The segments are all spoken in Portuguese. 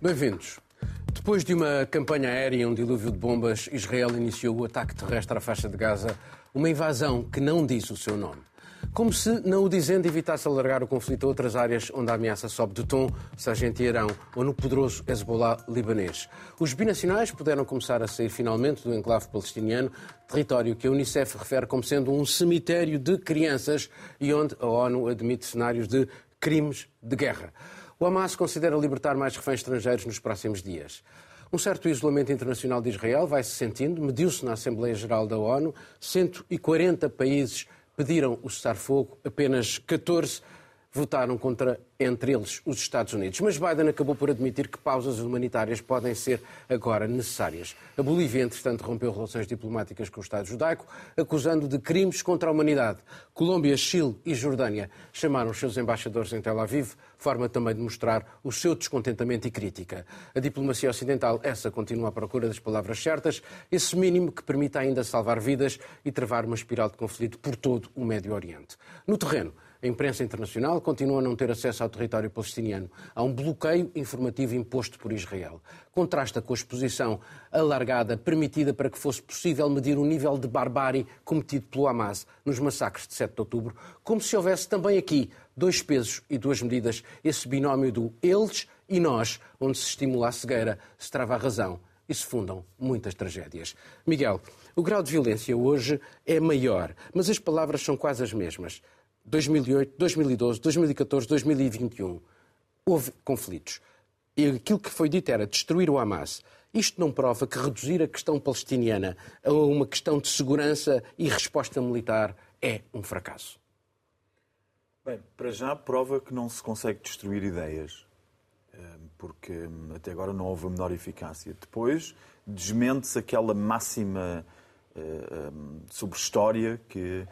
Bem-vindos. Depois de uma campanha aérea e um dilúvio de bombas, Israel iniciou o ataque terrestre à faixa de Gaza, uma invasão que não diz o seu nome. Como se, não o dizendo, evitasse alargar o conflito a outras áreas onde a ameaça sobe de tom, seja em Teherão ou no poderoso Hezbollah libanês. Os binacionais puderam começar a sair finalmente do enclave palestiniano, território que a Unicef refere como sendo um cemitério de crianças e onde a ONU admite cenários de crimes de guerra. O Hamas considera libertar mais reféns estrangeiros nos próximos dias. Um certo isolamento internacional de Israel vai se sentindo, mediu-se na Assembleia Geral da ONU, 140 países pediram o cessar-fogo, apenas 14 votaram contra, entre eles, os Estados Unidos. Mas Biden acabou por admitir que pausas humanitárias podem ser agora necessárias. A Bolívia, entretanto, rompeu relações diplomáticas com o Estado judaico, acusando de crimes contra a humanidade. Colômbia, Chile e Jordânia chamaram os seus embaixadores em Tel Aviv, forma também de mostrar o seu descontentamento e crítica. A diplomacia ocidental, essa, continua à procura das palavras certas, esse mínimo que permita ainda salvar vidas e travar uma espiral de conflito por todo o Médio Oriente. No terreno, a imprensa internacional continua a não ter acesso ao território palestiniano. Há um bloqueio informativo imposto por Israel. Contrasta com a exposição alargada permitida para que fosse possível medir o nível de barbárie cometido pelo Hamas nos massacres de 7 de outubro, como se houvesse também aqui dois pesos e duas medidas, esse binómio do eles e nós, onde se estimula a cegueira, se trava a razão e se fundam muitas tragédias. Miguel, o grau de violência hoje é maior, mas as palavras são quase as mesmas. 2008, 2012, 2014, 2021. Houve conflitos. E aquilo que foi dito era destruir o Hamas. Isto não prova que reduzir a questão palestiniana a uma questão de segurança e resposta militar é um fracasso. Bem, para já prova que não se consegue destruir ideias, eh, porque hum, até agora não houve a menor eficácia. Depois desmente-se aquela máxima eh, hum, sobre história que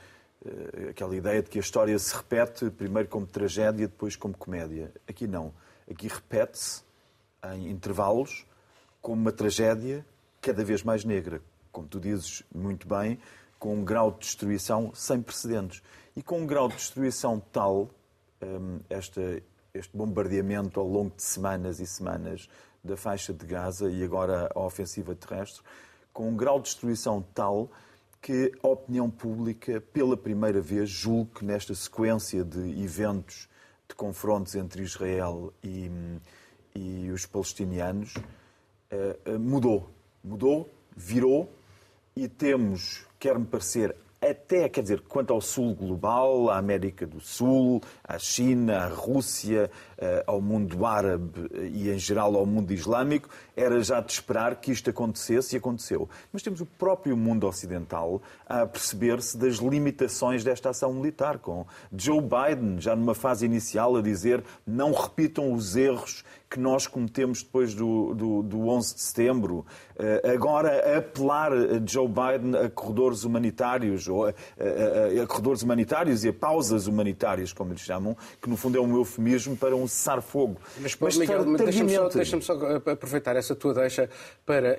aquela ideia de que a história se repete primeiro como tragédia, depois como comédia. Aqui não. Aqui repete-se em intervalos como uma tragédia cada vez mais negra, como tu dizes muito bem, com um grau de destruição sem precedentes. E com um grau de destruição tal, ehm, esta, este bombardeamento ao longo de semanas e semanas da faixa de Gaza e agora a ofensiva terrestre, com um grau de destruição tal que a opinião pública, pela primeira vez, julgo que nesta sequência de eventos de confrontos entre Israel e, e os palestinianos, eh, eh, mudou. Mudou, virou e temos, quer-me parecer, até, quer dizer, quanto ao Sul global, à América do Sul, à China, à Rússia, eh, ao mundo árabe e, em geral, ao mundo islâmico, era já de esperar que isto acontecesse e aconteceu. Mas temos o próprio mundo ocidental a perceber-se das limitações desta ação militar, com Joe Biden, já numa fase inicial, a dizer não repitam os erros que nós cometemos depois do, do, do 11 de setembro. Eh, agora, a apelar Joe Biden a corredores humanitários, ou a, a, a, corredores humanitários e a pausas humanitárias, como eles chamam, que no fundo é um eufemismo para um cessar-fogo. Mas, mas, Miguel, mas deixa-me só, deixa só, aproveitar essa tua deixa para.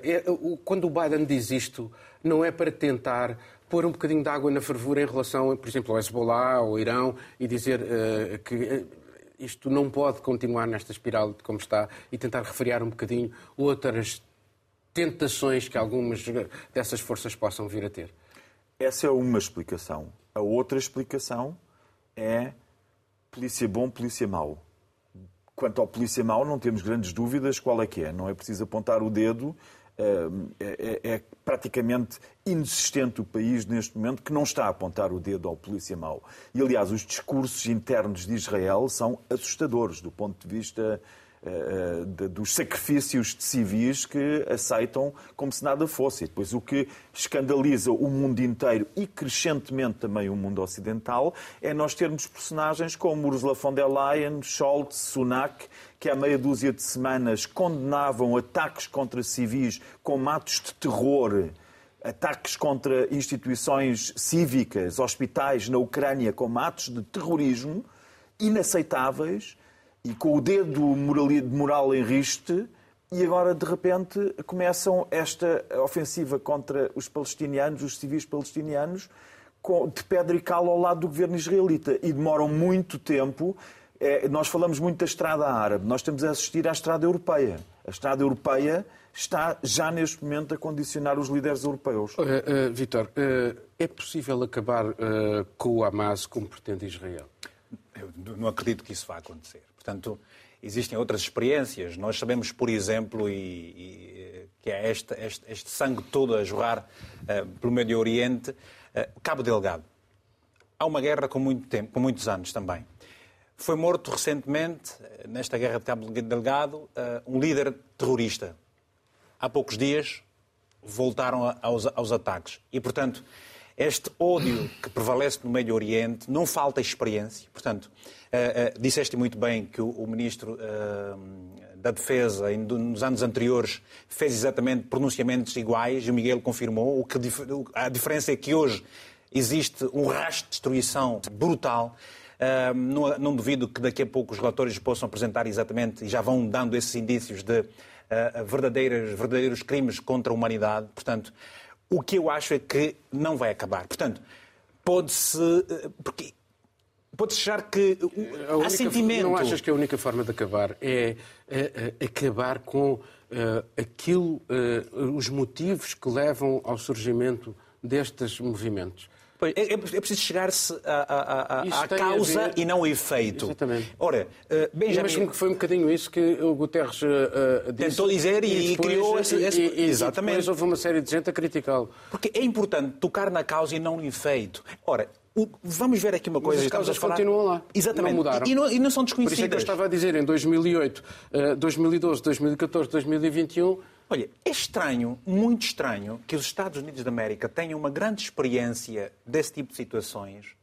Quando o Biden diz isto, não é para tentar pôr um bocadinho de água na fervura em relação, por exemplo, ao Hezbollah, ao Irão, e dizer uh, que isto não pode continuar nesta espiral de como está e tentar refriar um bocadinho outras tentações que algumas dessas forças possam vir a ter. Essa é uma explicação. A outra explicação é polícia bom, polícia mau. Quanto ao polícia mau, não temos grandes dúvidas qual é que é. Não é preciso apontar o dedo é, é, é, praticamente inexistente o país neste momento que não está a apontar o dedo ao polícia mau. E, aliás, os discursos internos de Israel são assustadores do ponto de vista de, dos sacrifícios de civis que aceitam como se nada fosse. E depois, o que escandaliza o mundo inteiro e crescentemente também o mundo ocidental é nós termos personagens como Ursula von der Leyen, Scholz, Sunak, que há meia dúzia de semanas condenavam ataques contra civis como atos de terror, ataques contra instituições cívicas, hospitais na Ucrânia como atos de terrorismo inaceitáveis e com o dedo moral em riste, e agora, de repente, começam esta ofensiva contra os palestinianos, os civis palestinianos, de pedra e cal ao lado do governo israelita. E demoram muito tempo é, nós falamos muito da estrada árabe, nós estamos a assistir à estrada europeia. A estrada europeia está já neste momento a condicionar os líderes europeus. Uh, uh, Vitor, uh, é possível acabar com o Hamas como pretende Israel? Eu não acredito que isso vá acontecer. Portanto, existem outras experiências. Nós sabemos, por exemplo, e, e, que é este, este, este, sangue todo a jorrar pelo Médio Oriente, Cabo Delgado. Há uma guerra com muito tempo, com muitos anos também. Foi morto recentemente, nesta guerra de Cabo Delgado, um líder terrorista, há poucos dias voltaram aos, aos ataques. E, portanto, este ódio que prevalece no Médio Oriente, não falta experiência. Portanto, uh, uh, disseste muito bem que o, o Ministro uh, da Defesa, nos anos anteriores, fez exatamente pronunciamentos iguais, e o Miguel confirmou. O que, a diferença é que hoje existe um rastro de destruição brutal. Uh, não, não, duvido que daqui a pouco os relatores possam apresentar exatamente, e já vão dando esses indícios de uh, verdadeiros, verdadeiros crimes contra a humanidade. Portanto, o que eu acho é que não vai acabar. Portanto, pode-se. Uh, porque pode-se achar que há única, sentimento. Não achas que a única forma de acabar é, é, é acabar com uh, aquilo, uh, os motivos que levam ao surgimento destes movimentos? Pois, é, é, preciso chegar-se à, causa e não ao efeito. Exatamente. Ora, uh, Benjamin... Imagino que foi um bocadinho isso que o Guterres uh, disse. Tentou dizer e, e, depois, criou esse... esse... E, Exatamente. E depois houve uma série de gente a criticá-lo. Porque é importante tocar na causa e não no efeito. Ora, Vamos ver aqui uma coisa. Mas as causas falar... continuam lá. Exatamente. Não mudaram. E não, e não são desconhecidas. Por isso é que eu estava a dizer, em 2008, 2012, 2014, 2021 Olha, é estranho, muito estranho, que os Estados Unidos da América tenham uma grande experiência desse tipo de situações.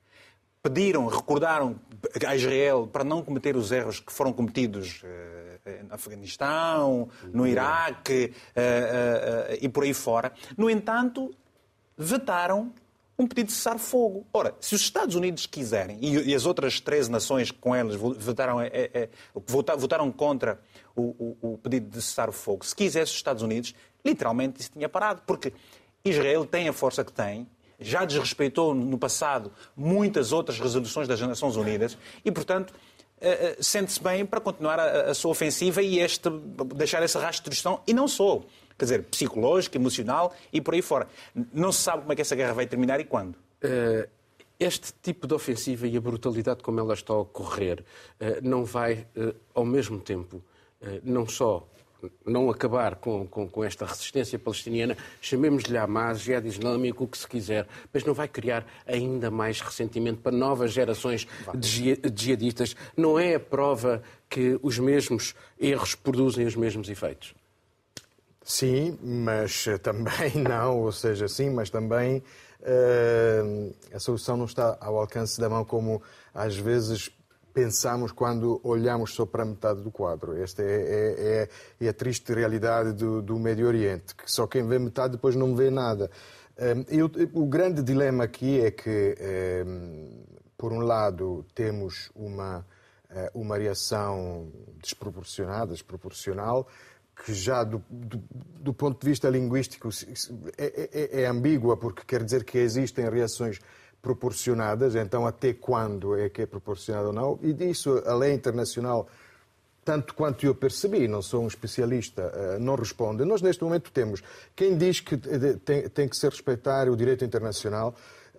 Pediram, recordaram a Israel para não cometer os erros que foram cometidos uh, no Afeganistão, no Iraque uh, uh, e por aí fora. No entanto, vetaram um pedido de cessar fogo. Ora, se os Estados Unidos quiserem, e, as outras 13 nações com elas votaram, é, é, votaram contra o, o, o pedido de cessar o fogo. Se quisesse os Estados Unidos, literalmente isso tinha parado, porque Israel tem a força que tem, já desrespeitou no passado muitas outras resoluções das Nações Unidas e, portanto, eh, eh, sente-se bem para continuar a, a, sua ofensiva e este, deixar esse rastro de. E não só. Quer dizer, psicológico, emocional e por aí fora. Não se sabe como é que essa guerra vai terminar e quando. Uh, este tipo de ofensiva e a brutalidade como ela está a ocorrer uh, não vai, uh, ao mesmo tempo, eh, não só não acabar com, com, com, esta resistência palestiniana, chamemos-lhe Hamas, Jihad Islâmico, o que se quiser, mas não vai criar ainda mais ressentimento para novas gerações de jihadistas. Não é a prova que os mesmos erros produzem os mesmos efeitos? Sim, mas também não, ou seja, sim, mas também uh, a solução não está ao alcance da mão como às vezes pensamos quando olhamos só para a metade do quadro. Esta é, é, é, é a triste realidade do, do, Médio Oriente, que só quem vê metade depois não vê nada. Eu, o grande dilema aqui é que, por um lado, temos uma, eh, uma reação desproporcionada, desproporcional, que já do, do, do, ponto de vista linguístico é, é, é ambígua, porque quer dizer que existem reações proporcionadas, então até quando é que é proporcionado ou não, e disso a lei internacional, tanto quanto eu percebi, não sou um especialista, eh, não responde. Nós neste momento temos quem diz que tem, tem que ser respeitar o direito internacional,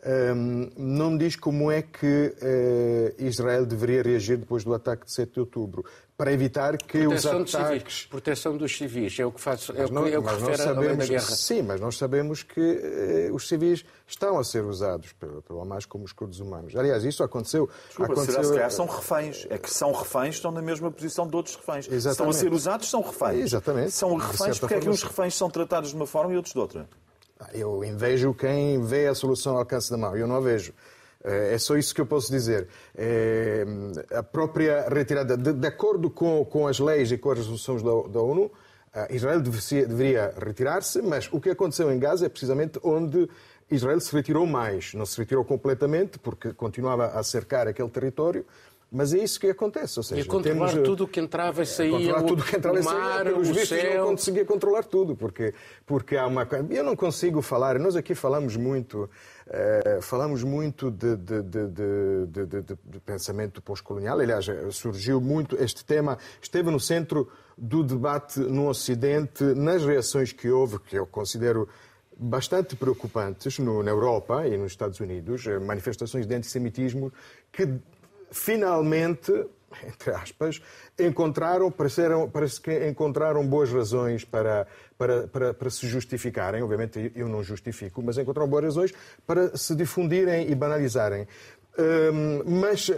ehm, não diz como é que eh, Israel deveria reagir depois do ataque de 7 de outubro para evitar que Proteção os ataques... Proteção dos civis, é o que, faz, é não, o que, é o que refere sabemos, guerra. Sim, mas nós sabemos que eh, os civis estão a ser usados pelo, pelo Hamas como escudos humanos. Aliás, isso aconteceu... Desculpa, aconteceu... será, se calhar são reféns. É que são reféns, estão na mesma posição de outros reféns. Exatamente. Estão a ser usados, são reféns. Exatamente. São reféns, porque é que uns reféns são tratados de uma forma e outros de outra? Eu invejo quem vê a solução ao alcance da mão. Eu não a vejo. Eh, é só isso que eu posso dizer. É, a própria retirada, de, de acordo com, com, as leis e com as resoluções da, da ONU, Israel deveria retirar-se, mas o que aconteceu em Gaza é precisamente onde Israel se retirou mais. Não se retirou completamente, porque continuava a cercar aquele território, Mas é isso que acontece. Ou seja, e controlar temos, tudo o que entrava e saía, controlar tudo que entrava o e saía, mar, pelos o vistos, céu... não conseguia controlar tudo, porque, porque há uma... Eu não consigo falar, nós aqui falamos muito, uh, falamos muito de, de, de, de pensamento pós-colonial, aliás, surgiu muito, este tema esteve no centro do debate no Ocidente, nas reações que houve, que eu considero bastante preocupantes no, na Europa e nos Estados Unidos, eh, manifestações de antissemitismo que finalmente, entre aspas, encontraram, pareceram, parece que encontraram boas razões para, para, para, para se justificarem. Obviamente eu não justifico, mas encontraram boas razões para se difundirem e banalizarem. Um, mas uh,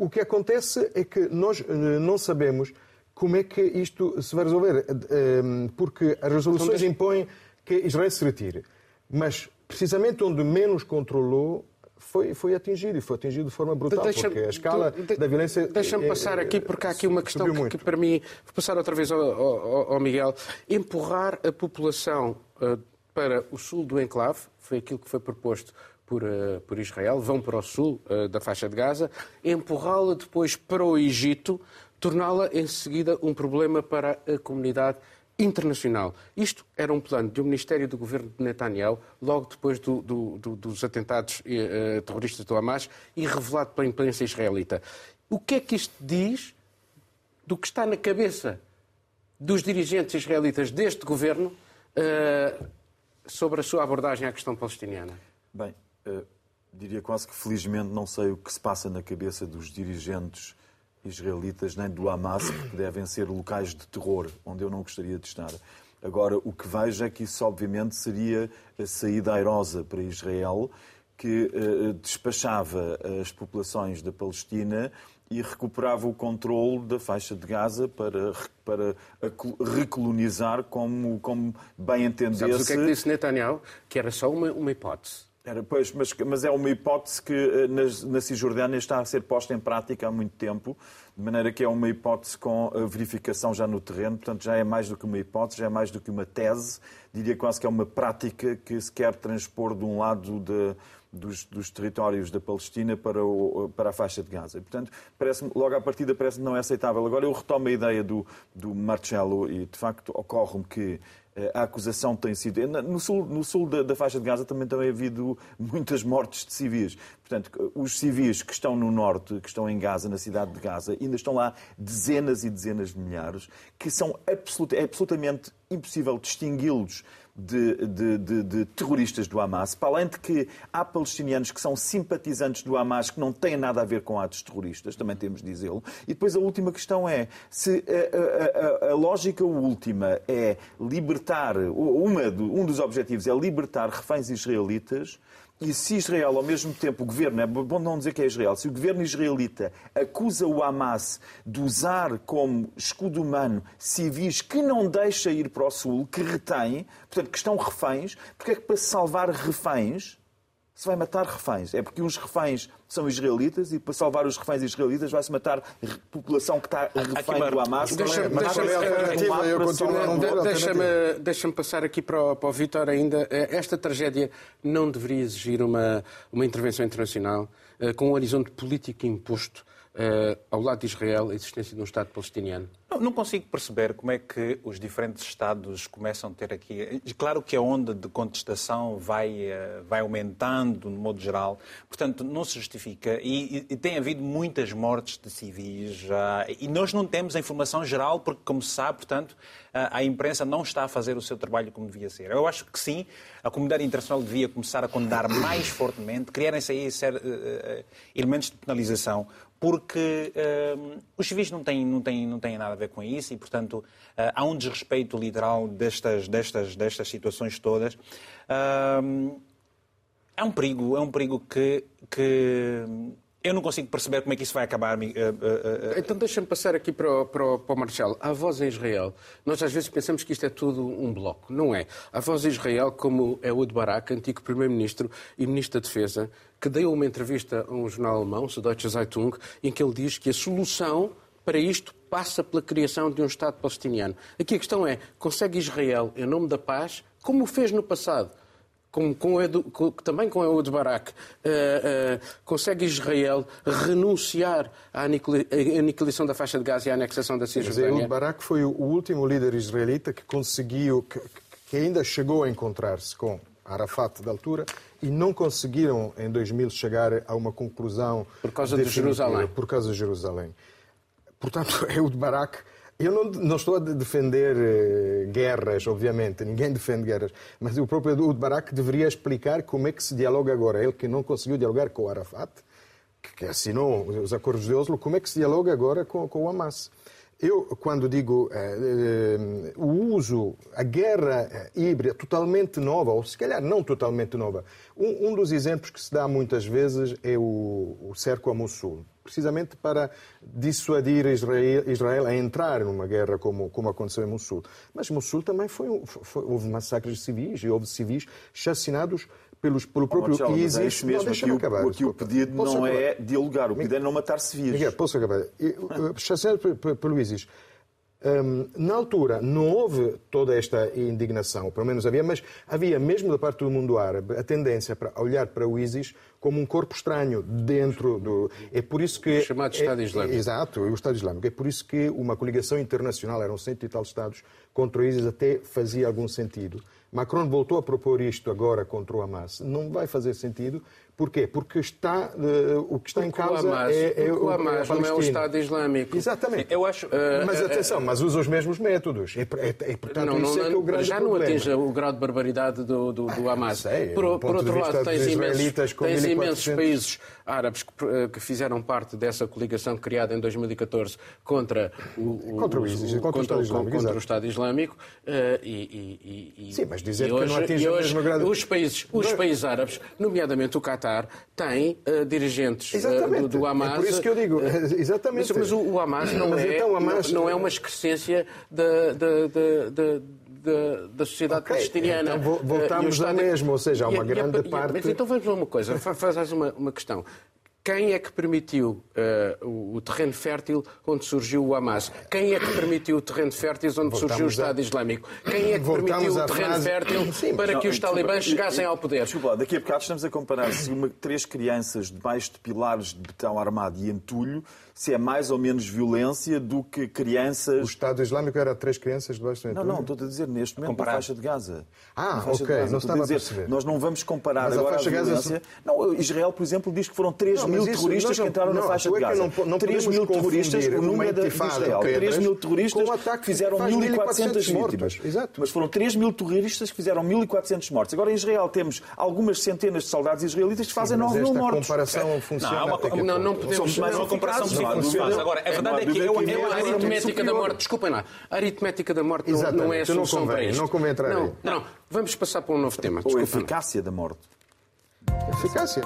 o, que acontece é que nós uh, não sabemos como é que isto se vai resolver, uh, porque as resoluções impõem que Israel se retire. Mas precisamente onde menos controlou foi, foi atingido e foi atingido de forma brutal, deixa, porque a escala de, da violência... Deixa-me é, passar aqui, porque há aqui uma questão que, que, para mim... Vou passar outra vez ao, ao, ao Miguel. Empurrar a população uh, para o sul do enclave, foi aquilo que foi proposto por, uh, por Israel, vão para o sul uh, da faixa de Gaza, empurrá-la depois para o Egito, torná-la em seguida um problema para a comunidade internacional. Isto era um plano do Ministério do Governo de Netanyahu, logo depois do, do, do, dos atentados eh, terroristas do Hamas e revelado pela imprensa israelita. O que é que isto diz do que está na cabeça dos dirigentes israelitas deste governo eh, sobre a sua abordagem à questão palestiniana? Bem, eh, diria quase que felizmente não sei o que se passa na cabeça dos dirigentes israelitas nem do Hamas, porque devem ser locais de terror, onde eu não gostaria de estar. Agora, o que vejo é que isso, obviamente, seria a saída airosa para Israel, que uh, despachava as populações da Palestina e recuperava o controle da faixa de Gaza para, para recolonizar como, como bem entendesse. Sabes o que é que disse Netanyahu? Que era só uma, uma hipótese. Pois, mas, mas, é uma hipótese que eh, na, na Cisjordânia está a ser posta em prática há muito tempo, de maneira que é uma hipótese com verificação já no terreno, portanto já é mais do que uma hipótese, já é mais do que uma tese, diria quase que é uma prática que se quer transpor de um lado de, dos, dos, territórios da Palestina para, o, para a faixa de Gaza. E, portanto, parece logo à partida parece não é aceitável. Agora eu retomo a ideia do, do Marcelo e, de facto, ocorre-me que a acusação tem sido. No sul, no sul da, da, faixa de Gaza também tem havido muitas mortes de civis. Portanto, os civis que estão no norte, que estão em Gaza, na cidade de Gaza, ainda estão lá dezenas e dezenas de milhares, que são absolut, é absolutamente impossível distingui-los de, de, de, de, terroristas do Hamas, para além de que há palestinianos que são simpatizantes do Hamas que não têm nada a ver com atos terroristas, também temos de dizê-lo. E depois a última questão é se a, a, a, a lógica última é libertar, uma, um dos objetivos é libertar reféns israelitas, e se Israel, ao mesmo tempo, o governo, é bom não dizer que é Israel, se o governo israelita acusa o Hamas de usar como escudo humano civis que não deixa ir para o sul, que retém, portanto, que estão reféns, porque é que para salvar reféns se vai matar reféns. É porque uns reféns são israelitas e para salvar os reféns israelitas vai-se matar a população que está refém do Hamas. Deixa-me deixa deixa passar aqui para o, para o Vítor ainda. Eh, esta tragédia não deveria exigir uma, uma intervenção internacional eh, com um horizonte político imposto uh, ao lado de Israel, a existência de um Estado palestiniano? Não, não, consigo perceber como é que os diferentes Estados começam a ter aqui. Claro que a onda de contestação vai, uh, vai aumentando, no modo geral, portanto, não se justifica. E, e tem havido muitas mortes de civis, uh, e nós não temos a informação geral, porque, como se sabe, portanto, a imprensa não está a fazer o seu trabalho como devia ser. Eu acho que sim, a comunidade internacional devia começar a condenar mais fortemente, criarem-se aí elementos de penalização, porque uh, os civis não têm, não, têm, não têm nada a ver com isso e, portanto, uh, há um desrespeito literal destas, destas, destas situações todas. Uh, é um perigo, é um perigo que, que eu não consigo perceber como é que isso vai acabar. Uh, uh, uh, então deixa-me passar aqui para o, para, o, para o Marcelo. A voz em Israel, nós às vezes pensamos que isto é tudo um bloco. Não é. A voz em Israel, como é o de Barak, antigo Primeiro-Ministro e Ministro da Defesa, que deu uma entrevista a um jornal alemão, o Deutsche Zeitung, em que ele diz que a solução para isto passa pela criação de um Estado palestiniano. Aqui a questão é, consegue Israel, em nome da paz, como o fez no passado, como com Edu, com, também com Ehud Barak, uh, uh, consegue Israel renunciar à aniquilação da faixa de Gaza e à anexação da Cisjordânia? Ehud Barak foi o último líder israelita que conseguiu, que, que ainda chegou a encontrar-se com Arafat da altura e não conseguiram em 2000 chegar a uma conclusão por causa de Jerusalém. Por causa de Jerusalém. Portanto, Ehud Barak eu não, não, estou a defender uh, guerras, obviamente, ninguém defende guerras, mas o próprio Ehud Barak deveria explicar como é que se dialoga agora. Ele que não conseguiu dialogar com o Arafat, que, assinou os acordos de Oslo, como é que se dialoga agora com, com o Hamas? Eu, quando digo uh, uh, o uso, a guerra híbrida totalmente nova, ou se calhar não totalmente nova, um, um dos exemplos que se dá muitas vezes é o, o cerco a Mossul precisamente para dissuadir Israel, Israel, a entrar numa guerra como, como aconteceu em Mossul. Mas Mossul também foi, foi houve massacres civis e houve civis chacinados pelos, pelo próprio oh, ISIS. É mesmo, não, aqui, acabar, aqui o pedido posso não acabar? é dialogar, o pedido é não matar civis. Miguel, posso acabar? Chacinados pelo ISIS um, na altura não houve toda esta indignação, pelo menos havia, mas havia mesmo da parte do mundo árabe a tendência para olhar para o ISIS como um corpo estranho dentro do. É por isso que. O chamado Estado é, Islâmico. É, exato, o Estado Islâmico. É por isso que uma coligação internacional, eram cento e tal Estados, contra o ISIS até fazia algum sentido. Macron voltou a propor isto agora contra o Hamas. Não vai fazer sentido, Porquê? Porque está, uh, o que está porque em causa o Hamas, é, é, o, Hamas, não é o Estado Islâmico. Exatamente. Eu acho, uh, mas atenção, uh, mas usa os mesmos métodos. É, é, é portanto, não, isso não, é que é o grande já problema. não atinge o grau de barbaridade do, do, do Hamas. Sei, por, por outro lado, tens imensos, tens imensos países árabes que, eh, que, fizeram parte dessa coligação criada em 2014 contra o, contra o, ISIS, o, contra, o, Islâmico, contra o Estado Islâmico. Uh, e, e, Sim, mas dizer que hoje, não atinge hoje, Os países, os países árabes, nomeadamente o Qatar, têm uh, dirigentes uh, do, do, Hamas. É por isso que eu digo, exatamente. Mas, mas o, Hamas não, é, então, Hamas... Não, não, é uma excrescência da, da, da da, da sociedade okay, palestiniana. Então voltamos uh, ao mesmo, ou seja, há uma e, grande e, parte. Mas então vamos a uma coisa, faz uma, uma questão quem é que permitiu uh, o terreno fértil onde surgiu o Hamas? Quem é que permitiu o terreno fértil onde Voltamos surgiu o Estado a... Islâmico? Quem é que permitiu o terreno frase... fértil Sim, para não, que os talibãs chegassem ao poder? Desculpa, daqui a bocado estamos a comparar se uma, três crianças debaixo de pilares de betão armado e entulho se é mais ou menos violência do que crianças. O Estado Islâmico era três crianças debaixo do Não, não, estou a dizer neste momento Comparar. na faixa de Gaza. Ah, ok, Gaza. não estava a, dizer, a perceber. Nós não vamos comparar Mas agora a, faixa a violência. Gaza... Não, Israel, por exemplo, diz que foram 3 não, mil isso, terroristas não, que entraram não, na faixa de é Gaza. Não, não 3 mil terroristas, o número de Israel. 3 mil terroristas que fizeram 1.400 vítimas. Exato. Mas foram 3 mil terroristas que fizeram 1.400 mortes. Agora, em Israel, temos algumas centenas de soldados israelitas que fazem 9 mil mortes. Comparação funciona. Não, não podemos. mais uma comparação funciona. Agora, a verdade é que eu, eu, a aritmética da morte, desculpem lá, a aritmética da morte não, não é a solução não convém, para isto. Não convém entrar não, não, vamos passar para um novo tema. Ou a eficácia da morte. Eficácia.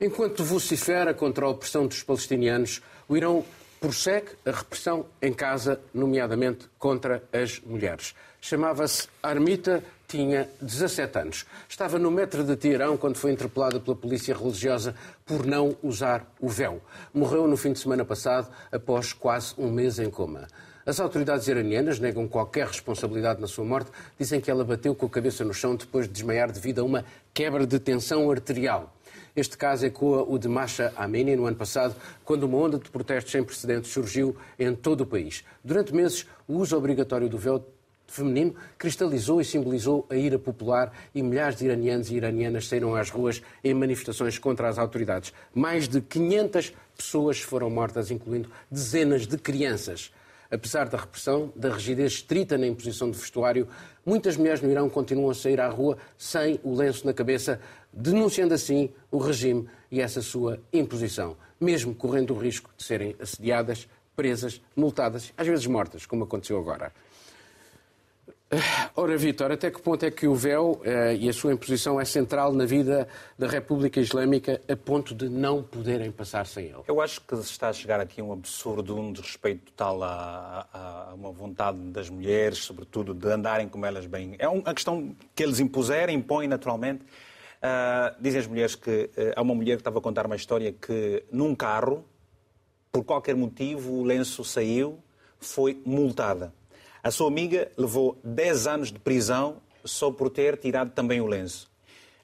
Enquanto vocifera contra a opressão dos palestinianos, o Irão prossegue a repressão em casa, nomeadamente contra as mulheres. Chamava-se Armita tinha 17 anos. Estava no metro de Teherão quando foi interpelada pela polícia religiosa por não usar o véu. Morreu no fim de semana passado, após quase um mês em coma. As autoridades iranianas negam qualquer responsabilidade na sua morte, dizem que ela bateu com a cabeça no chão depois de desmaiar devido a uma quebra de tensão arterial. Este caso ecoa o de Masha Amini no ano passado, quando uma onda de protestos sem precedentes surgiu em todo o país. Durante meses, o uso obrigatório do véu feminino cristalizou e simbolizou a ira popular e milhares de iranianos e iranianas saíram às ruas em manifestações contra as autoridades. Mais de 500 pessoas foram mortas, incluindo dezenas de crianças. Apesar da repressão, da rigidez estrita na imposição de vestuário, muitas mulheres no Irão continuam a sair à rua sem o lenço na cabeça, denunciando assim o regime e essa sua imposição, mesmo correndo o risco de serem assediadas, presas, multadas, às vezes mortas, como aconteceu agora. Ora, Vítor, até que ponto é que o véu eh, e a sua imposição é central na vida da República Islâmica a ponto de não poderem passar sem ele? Eu acho que se está a chegar aqui um absurdo, um desrespeito total a, a, a, uma vontade das mulheres, sobretudo, de andarem como elas bem. É uma questão que eles impuserem, impõem naturalmente. Uh, dizem as mulheres que. Uh, há uma mulher que estava a contar uma história que num carro, por qualquer motivo, o lenço saiu, foi multada A sua amiga levou 10 anos de prisão só por ter tirado também o lenço.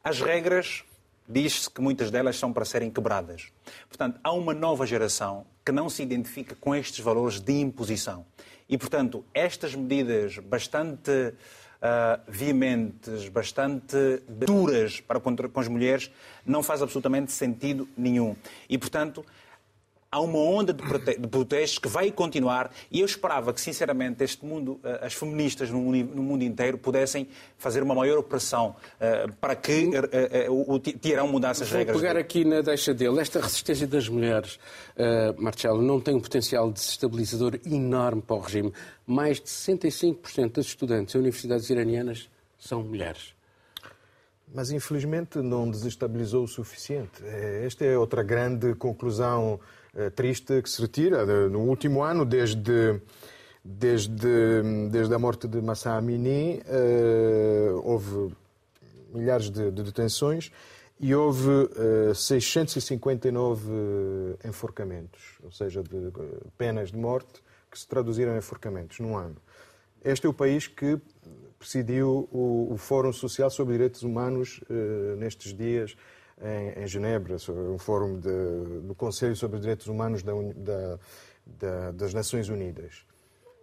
As regras, diz-se que muitas delas são para serem quebradas. Portanto, há uma nova geração que não se identifica com estes valores de imposição. E, portanto, estas medidas bastante uh, veementes, bastante duras para com as mulheres, não faz absolutamente sentido nenhum. E, portanto, há uma onda de, prote de protestos que vai continuar e eu esperava que, sinceramente, este mundo, eh, as feministas no, no mundo inteiro pudessem fazer uma maior operação uh, para que uh, uh, o Tirão mudasse as Vou regras. Vou pegar aqui na deixa dele. Esta resistência das mulheres, Marcelo, não tem um potencial desestabilizador enorme para o regime. Mais de 65% das estudantes em universidades iranianas são mulheres. Mas infelizmente não desestabilizou o suficiente. Esta é outra grande conclusão eh, triste que se retira. No último ano, desde, desde, desde a morte de Massa Amini, eh, houve milhares de, de detenções e houve 659 eh, enforcamentos, ou seja, de penas de morte que se traduziram em enforcamentos num ano. Este é o país que presidiu o, o Fórum Social sobre Direitos Humanos nestes dias em, em Genebra, um fórum de, do Conselho sobre os Direitos Humanos da, da, da, das Nações Unidas.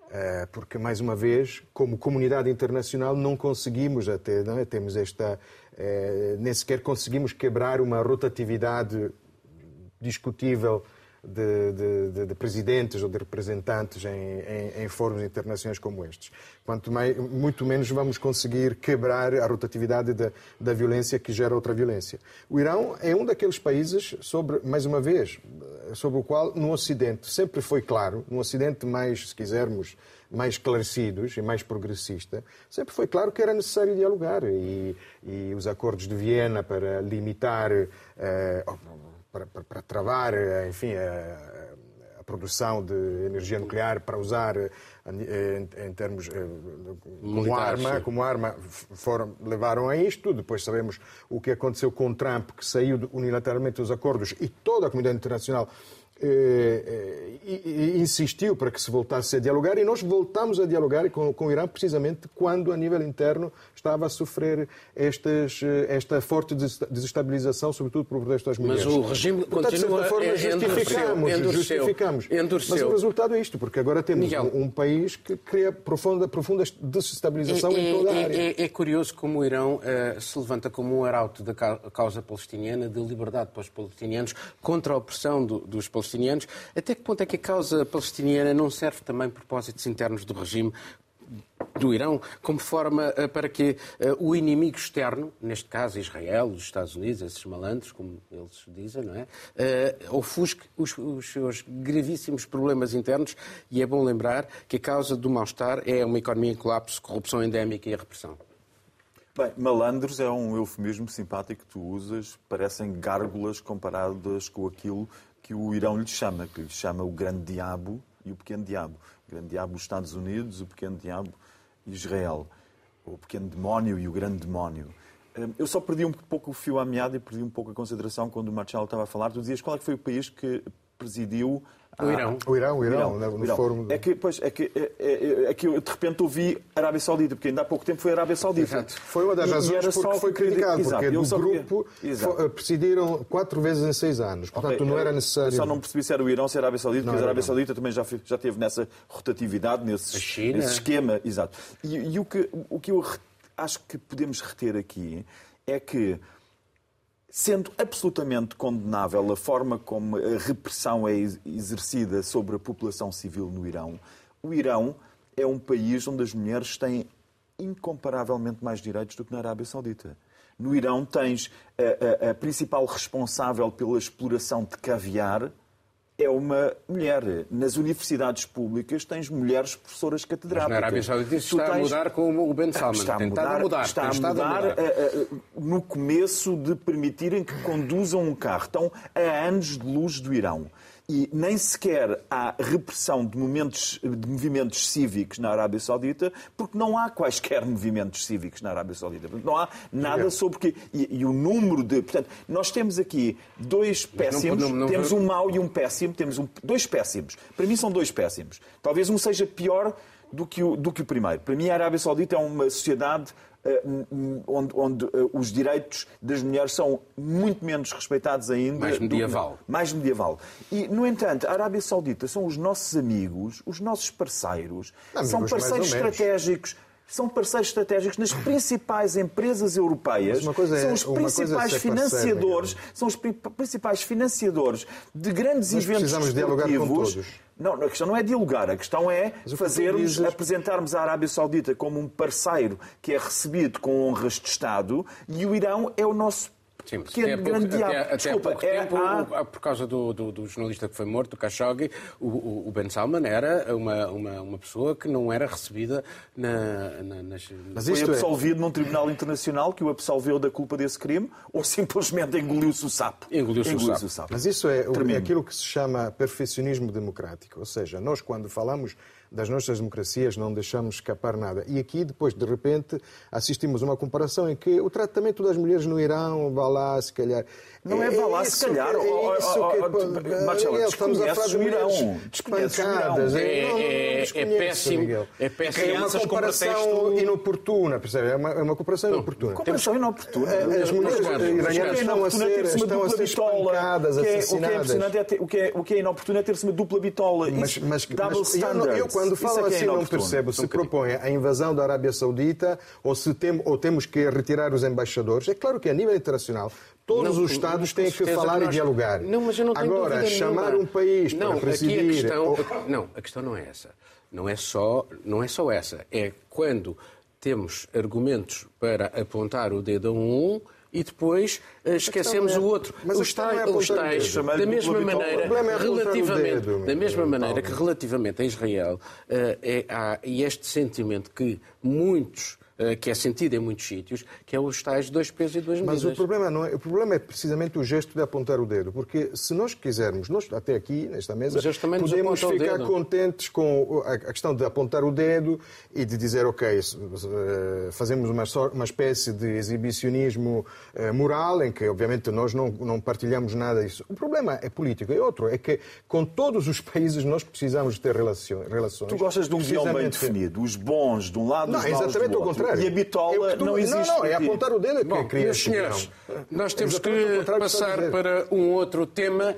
Uh, porque, mais uma vez, como comunidade internacional, não conseguimos até, não é? temos esta, uh, nem sequer conseguimos quebrar uma rotatividade discutível de, de, de, presidentes ou de representantes em, em, em fóruns internacionais como estes. Quanto mais, muito menos vamos conseguir quebrar a rotatividade da, da violência que gera outra violência. O Irão é um daqueles países, sobre, mais uma vez, sobre o qual no Ocidente sempre foi claro, no Ocidente mais, se quisermos, mais esclarecidos e mais progressista, sempre foi claro que era necessário dialogar e, e os acordos de Viena para limitar eh, para, para, para travar, eh, enfim, a, a, produção de energia nuclear para usar eh, em, em termos eh, como arma, como arma foram, levaram a isto. Depois sabemos o que aconteceu com Trump, que saiu unilateralmente dos acordos e toda a comunidade internacional eh, eh, insistiu para que se voltasse a dialogar e nós voltamos a dialogar com, com o Irã precisamente quando, a nível interno, estava a sofrer estas, eh, esta forte desestabilização, sobretudo por protesto das mulheres. Mas o regime Portanto, continua... de certa forma, justificamos, endureceu, justificamos. Endureceu. Mas o resultado é isto, porque agora temos Miguel, um, um, país que cria profunda, profunda desestabilização é, em toda a é, área. É, é, curioso como o Irão uh, se levanta como um arauto da causa palestiniana, de liberdade para os palestinianos, contra a opressão do, dos palestinianos palestinianos. Até que ponto é que a causa palestiniana não serve também propósitos internos do regime do Irão, como forma uh, para que uh, o inimigo externo, neste caso Israel, os Estados Unidos, esses malandros, como eles dizem, não é? Uh, ofusque os, os, seus gravíssimos problemas internos e é bom lembrar que a causa do mal-estar é uma economia em colapso, corrupção endémica e a repressão. Bem, malandros é um eufemismo simpático que tu usas, parecem gárgulas comparadas com aquilo que o Irão lhe chama, que lhe chama o grande diabo e o pequeno diabo. O grande diabo os Estados Unidos, o pequeno diabo Israel. O pequeno demónio e o grande demónio. Hum, eu só perdi um pouco o fio à meada e perdi um pouco a consideração quando o Marcelo estava a falar. Tu dizias qual é que foi o país que presidiu o Irão. O Irão, o Irão, Irão. no Irão. fórum. É que, pois, é que, é, é, é que eu, de repente ouvi Arábia Saudita, porque ainda há pouco tempo foi Arábia Saudita. Exato. Foi uma das E- e razões era porque foi criticado, Exato, porque eu do grupo fo- presidiram quatro vezes em seis anos. Portanto, Ok, não era necessário. eu Só não percebi se era o Irão, se era a Arábia Saudita, Não porque a Arábia não. Saudita também já, já teve nessa rotatividade, nesse, nesse esquema. Exato. E, e o, que, o que eu acho que podemos reter aqui é que, sendo absolutamente condenável a forma como a repressão é ex- exercida sobre a população civil no Irão, o Irão é um país onde as mulheres têm incomparavelmente mais direitos do que na Arábia Saudita. No Irão tens a, a- a principal responsável pela exploração de caviar é uma mulher. Nas universidades públicas tens mulheres professoras Mas catedráticas. na Arábia Saudita isso Tu está a tens- mudar com o Ben Salman. Está a mudar, a mudar. está a mudar, mudar. eh, eh, no começo de permitirem que conduzam um carro. Estão a anos de luz do Irão. E nem sequer há repressão de, momentos, de movimentos cívicos na Arábia Saudita, porque não há quaisquer movimentos cívicos na Arábia Saudita. Portanto, Não há nada sobre que. E, e o número de. Portanto, nós temos aqui dois péssimos, não- não- temos um mau e um péssimo, temos um- dois péssimos. Para mim são dois péssimos. Talvez um seja pior do que, o, do que o primeiro. Para mim, a Arábia Saudita é uma sociedade onde, onde uh, os direitos das mulheres são muito menos respeitados ainda. Mais medieval. Do, mais medieval. E, no entanto, a Arábia Saudita são os nossos amigos, os nossos parceiros, Amigos, são parceiros estratégicos. São parceiros estratégicos nas principais empresas europeias. É- são os é principais parceiro, financiadores, Miguel. são os pri- principais financiadores de grandes Mas eventos precisamos dialogar com todos. Não, a questão não é dialogar, a questão é fazermos, dizes- apresentarmos a Arábia Saudita como um parceiro que é recebido com honras de Estado e o Irão é o nosso Sim, pequeno até há pouco, grande diabo. até, até há Desculpa, pouco é- tempo, há- o- por causa do, do- do jornalista que foi morto, o Khashoggi, o, o- o Ben Salman era uma, uma, uma pessoa que não era recebida na, na, nas... Mas foi é, absolvido num tribunal internacional que o absolveu da culpa desse crime ou simplesmente engoliu-se o sapo? Engoliu-se o sapo. Mas isso é, o- é aquilo que se chama perfeccionismo democrático. Ou seja, nós, quando falamos das nossas democracias, não deixamos escapar nada. E aqui, depois, de repente, assistimos a uma comparação em que o tratamento das mulheres no Irão, vá lá, se calhar. Não é vá lá, se calhar. Oh, oh, é isso oh, que- oh, Marcelo, Miguel, estamos a falar de desconheces o Irão. mulheres Desconheces o Irão. espancadas. É- é- é péssimo, é péssimo. É uma comparação inoportuna, percebe? É uma, é uma comparação inoportuna. Comparação inoportuna. As mulheres iranianas estão a ser, estão a ser espancadas, é- é assassinadas. é o que é, o que é inoportuno é ter-se uma dupla bitola. Mas, mas, mas eu, quando falo é é assim, não percebo se Um propõe a invasão da Arábia Saudita ou se tem, ou temos que retirar os embaixadores. É claro que a nível internacional todos Não, os Estados têm que falar nós- e dialogar. Não, mas eu não tenho Agora, chamar nenhuma. um país não, para presidir... Aqui a questão, ou- Não, a questão não é essa. Não é, só, não é só essa. É quando temos argumentos para apontar o dedo a um e depois eh, esquecemos é- o outro. mas os é tais, apontar os o tais. Chamar-lhe da mesma maneira, é apontar o relativamente, dedo, da mesma maneira que relativamente a Israel eh, é, há e este sentimento que muitos que é sentido em muitos sítios, que é os tais dois pesos e duas Mas medidas. o problema, não é, o problema é precisamente o gesto de apontar o dedo, porque se nós quisermos, nós até aqui, nesta mesa, Mas podemos o ficar contentes com a questão de apontar o dedo e de dizer, ok, eh, fazemos uma, uma espécie de exibicionismo eh, moral, em que obviamente nós não, não partilhamos nada disso. O problema é político. E outro é que com todos os países nós precisamos ter relações. Tu gostas de um guião bem definido. Os bons de um lado, Não, os é maus exatamente do ao outro. contrário. E a É bitola que tu- não existe. Não, não, é para ti. apontar o dedo é que Bom, cria meus senhores, nós temos Exatamente que contrário que passar dizer. para um outro tema.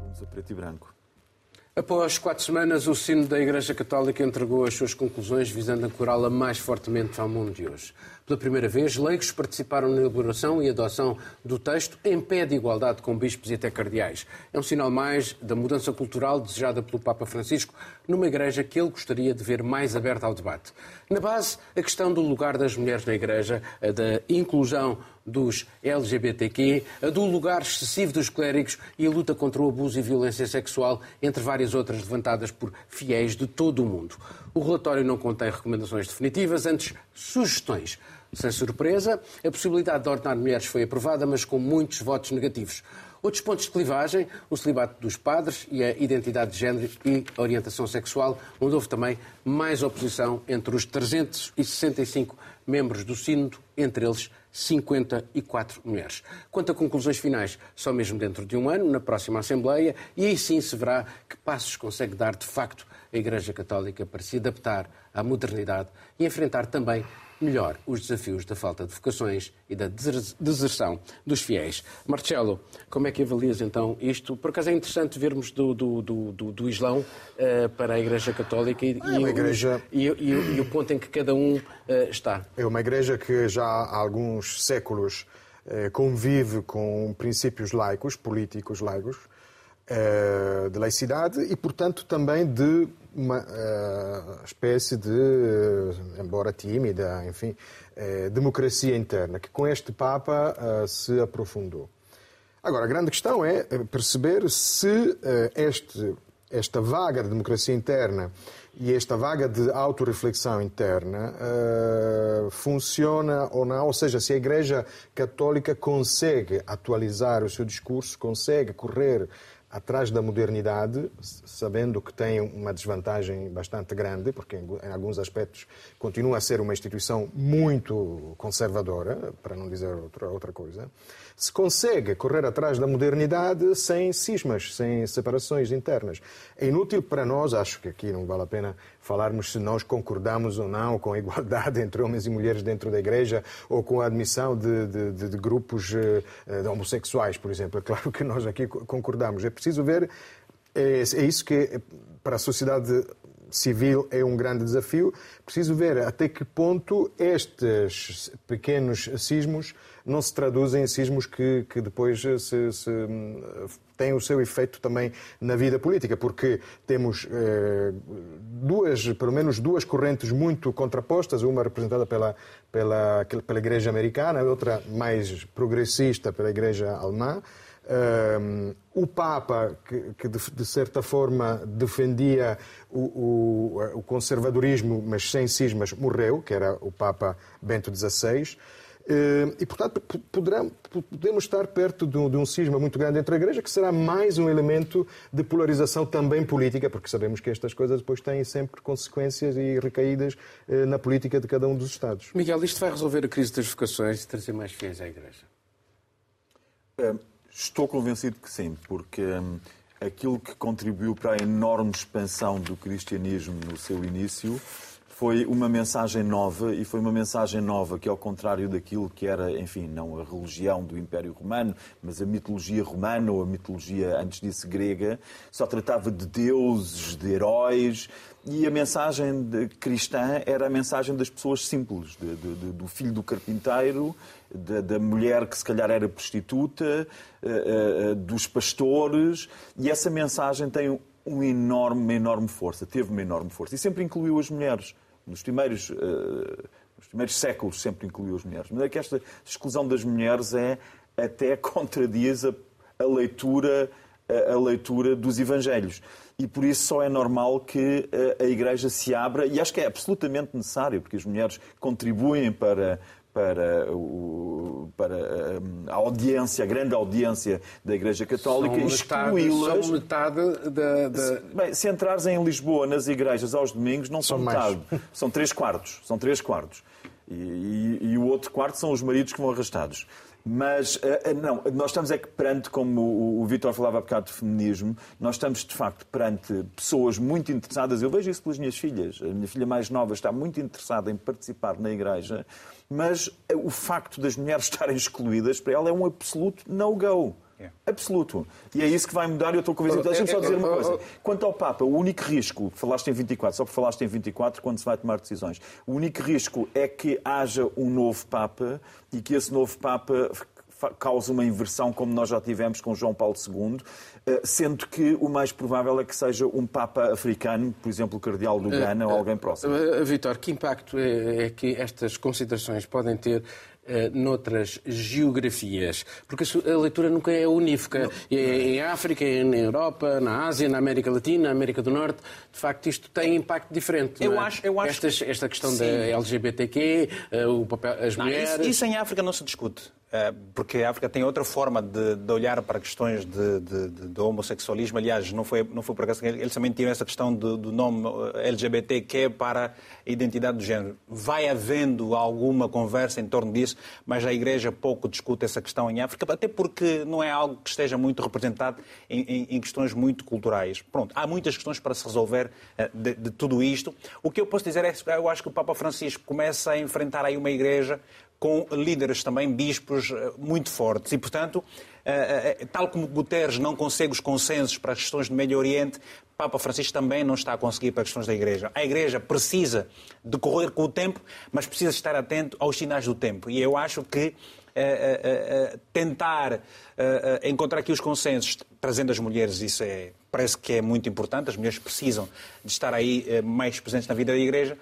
Vamos a preto e branco. Após quatro semanas, o Sino da Igreja Católica entregou as suas conclusões visando ancorá-la mais fortemente ao mundo de hoje. Pela primeira vez, leigos participaram na elaboração e adoção do texto em pé de igualdade com bispos e até cardeais. É um sinal mais da mudança cultural desejada pelo Papa Francisco numa igreja que ele gostaria de ver mais aberta ao debate. Na base, a questão do lugar das mulheres na igreja, a da inclusão dos LGBTQ, a do lugar excessivo dos clérigos e a luta contra o abuso e violência sexual, entre várias outras levantadas por fiéis de todo o mundo. O relatório não contém recomendações definitivas, antes sugestões. Sem surpresa, a possibilidade de ordenar mulheres foi aprovada, mas com muitos votos negativos. Outros pontos de clivagem, o celibato dos padres e a identidade de género e orientação sexual, onde houve também mais oposição entre os 365 membros do Sínodo, entre eles 54 mulheres. Quanto a conclusões finais, só mesmo dentro de um ano, na próxima Assembleia, e aí sim se verá que passos consegue dar de facto a Igreja Católica para se adaptar à modernidade e enfrentar também melhor os desafios da falta de vocações e da deser- deserção dos fiéis. Marcelo, como é que avalias então isto? Por acaso é interessante vermos do, do, do, do, Islão eh, para a Igreja Católica e, e o- igreja- o- e e o ponto em que cada um eh, está. É uma igreja que já há alguns séculos eh, convive com princípios laicos, políticos laicos, de laicidade e, portanto, também de uma eh, espécie de, eh, embora tímida, enfim, eh, democracia interna, que com este Papa se aprofundou. Agora, a grande questão é perceber se este, esta vaga de democracia interna e esta vaga de autorreflexão interna funciona ou não, ou seja, se a Igreja Católica consegue atualizar o seu discurso, consegue correr atrás da modernidade, sabendo que tem uma desvantagem bastante grande, porque em alguns aspectos continua a ser uma instituição muito conservadora, para não dizer outra, outra coisa, se consegue correr atrás da modernidade sem cismas, sem separações internas. É inútil para nós, acho que aqui não vale a pena falarmos se nós concordamos ou não com a igualdade entre homens e mulheres dentro da igreja ou com a admissão de, de, de grupos eh, de homossexuais, por exemplo. É claro que nós aqui concordamos. É preciso ver, é, é isso que para a sociedade civil é um grande desafio. Preciso ver até que ponto estes pequenos sismos não se traduzem em sismos que, que depois se, se, o seu efeito também na vida política, porque temos eh, duas, pelo menos duas correntes muito contrapostas, uma representada pela, pela, pela Igreja Americana, outra mais progressista pela Igreja Alemã. Um, o Papa, que, que de, de, certa forma defendia o, o, o, conservadorismo, mas sem cismas, morreu, que era o Papa Bento XVI. E, portanto, poderá, podemos estar perto de um, de um cisma muito grande entre a Igreja, que será mais um elemento de polarização também política, porque sabemos que estas coisas depois têm sempre consequências e recaídas eh, na política de cada um dos Estados. Miguel, isto vai resolver a crise das vocações e trazer mais fiéis à Igreja? É Estou convencido que sim, porque hum, aquilo que contribuiu para a enorme expansão do cristianismo no seu início foi uma mensagem nova e foi uma mensagem nova que, ao contrário daquilo que era, enfim, não a religião do Império Romano, mas a mitologia romana ou a mitologia, antes disso, grega, só tratava de deuses, de heróis, e a mensagem cristã era a mensagem das pessoas simples, de, de, do filho do carpinteiro, da mulher que se calhar era prostituta, uh, uh, dos pastores, e essa mensagem tem um enorme, uma enorme força, teve uma enorme força, e sempre incluiu as mulheres. Nos primeiros, uh, nos primeiros séculos sempre incluiu as mulheres. Mas é que esta exclusão das mulheres é até contradiz a, a leitura a, a leitura dos Evangelhos e por isso só é normal que a Igreja se abra, e acho que é absolutamente necessário, porque as mulheres contribuem para, para, o, para hum, a audiência, a grande audiência da Igreja Católica, excluí-las. São metade da. da... Bem, se entrares em Lisboa nas igrejas aos domingos, não são, são metade, são três quartos. São três quartos. E, e, e, o outro quarto são os maridos que vão arrastados. Mas, eh, eh, não, nós estamos é que perante, como o Vitor falava há bocado de feminismo, nós estamos de facto perante pessoas muito interessadas. Eu vejo isso pelas minhas filhas. A minha filha mais nova está muito interessada em participar na igreja, mas eh, o facto das mulheres estarem excluídas para ela é um absoluto no-go. Absoluto. E é isso que vai mudar e eu estou convencido. Deixa-me só dizer uma coisa. Quanto ao Papa, o único risco, falaste em 24, só porque falaste em 24 quando se vai tomar decisões, o único risco é que haja um novo Papa e que esse novo Papa cause uma inversão como nós já tivemos com João Paulo II, eh, sendo que o mais provável é que seja um Papa africano, por exemplo, o Cardeal do Ghana uh, ou alguém próximo. Uh, Vitor, que impacto é, é que estas considerações podem ter eh, noutras geografias, porque a leitura nunca é unífica. É em África, é na Europa, na Ásia, na América Latina, na América do Norte, de facto isto tem impacto diferente. Eu é? acho, eu acho Estas, esta questão Sim. da LGBTQ, eh, o papel, as não, mulheres. Isso, isso, em África não se discute. Eh, porque a África tem outra forma de, de olhar para questões de, de, de, homossexualismo. Aliás, não foi, não foi por acaso que eles também tiram essa questão do, do nome LGBTQ para a identidade do género. Vai havendo alguma conversa em torno disso, mas a Igreja pouco discute essa questão em África, até porque não é algo que esteja muito representado em, em, em questões muito culturais. Pronto, há muitas questões para se resolver eh, de, de, tudo isto. O que eu posso dizer é que eu acho que o Papa Francisco começa a enfrentar aí uma Igreja com líderes também, bispos eh, muito fortes. E, portanto, eh, tal como Guterres não consegue os consensos para as questões do Médio Oriente, Papa Francisco também não está a conseguir para questões da Igreja. A Igreja precisa de correr com o tempo, mas precisa estar atento aos sinais do tempo. E eu acho que eh, eh, eh, tentar encontrar aqui os consensos, trazendo as mulheres, isso é, parece que é muito importante. As mulheres precisam de estar aí mais presentes na vida da Igreja.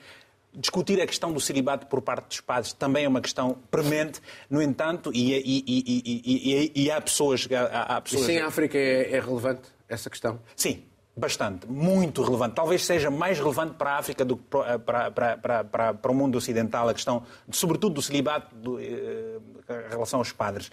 Discutir a questão do celibato por parte dos padres também é uma questão premente, no entanto, e, e, e, e há pessoas. Há, há pessoas... Isso em África é, é relevante, essa questão? Sim, Bastante, muito relevante. Talvez seja mais relevante para a África do que para, para, para, para, para o mundo ocidental a questão, sobretudo do celibato do, eh, em relação aos padres.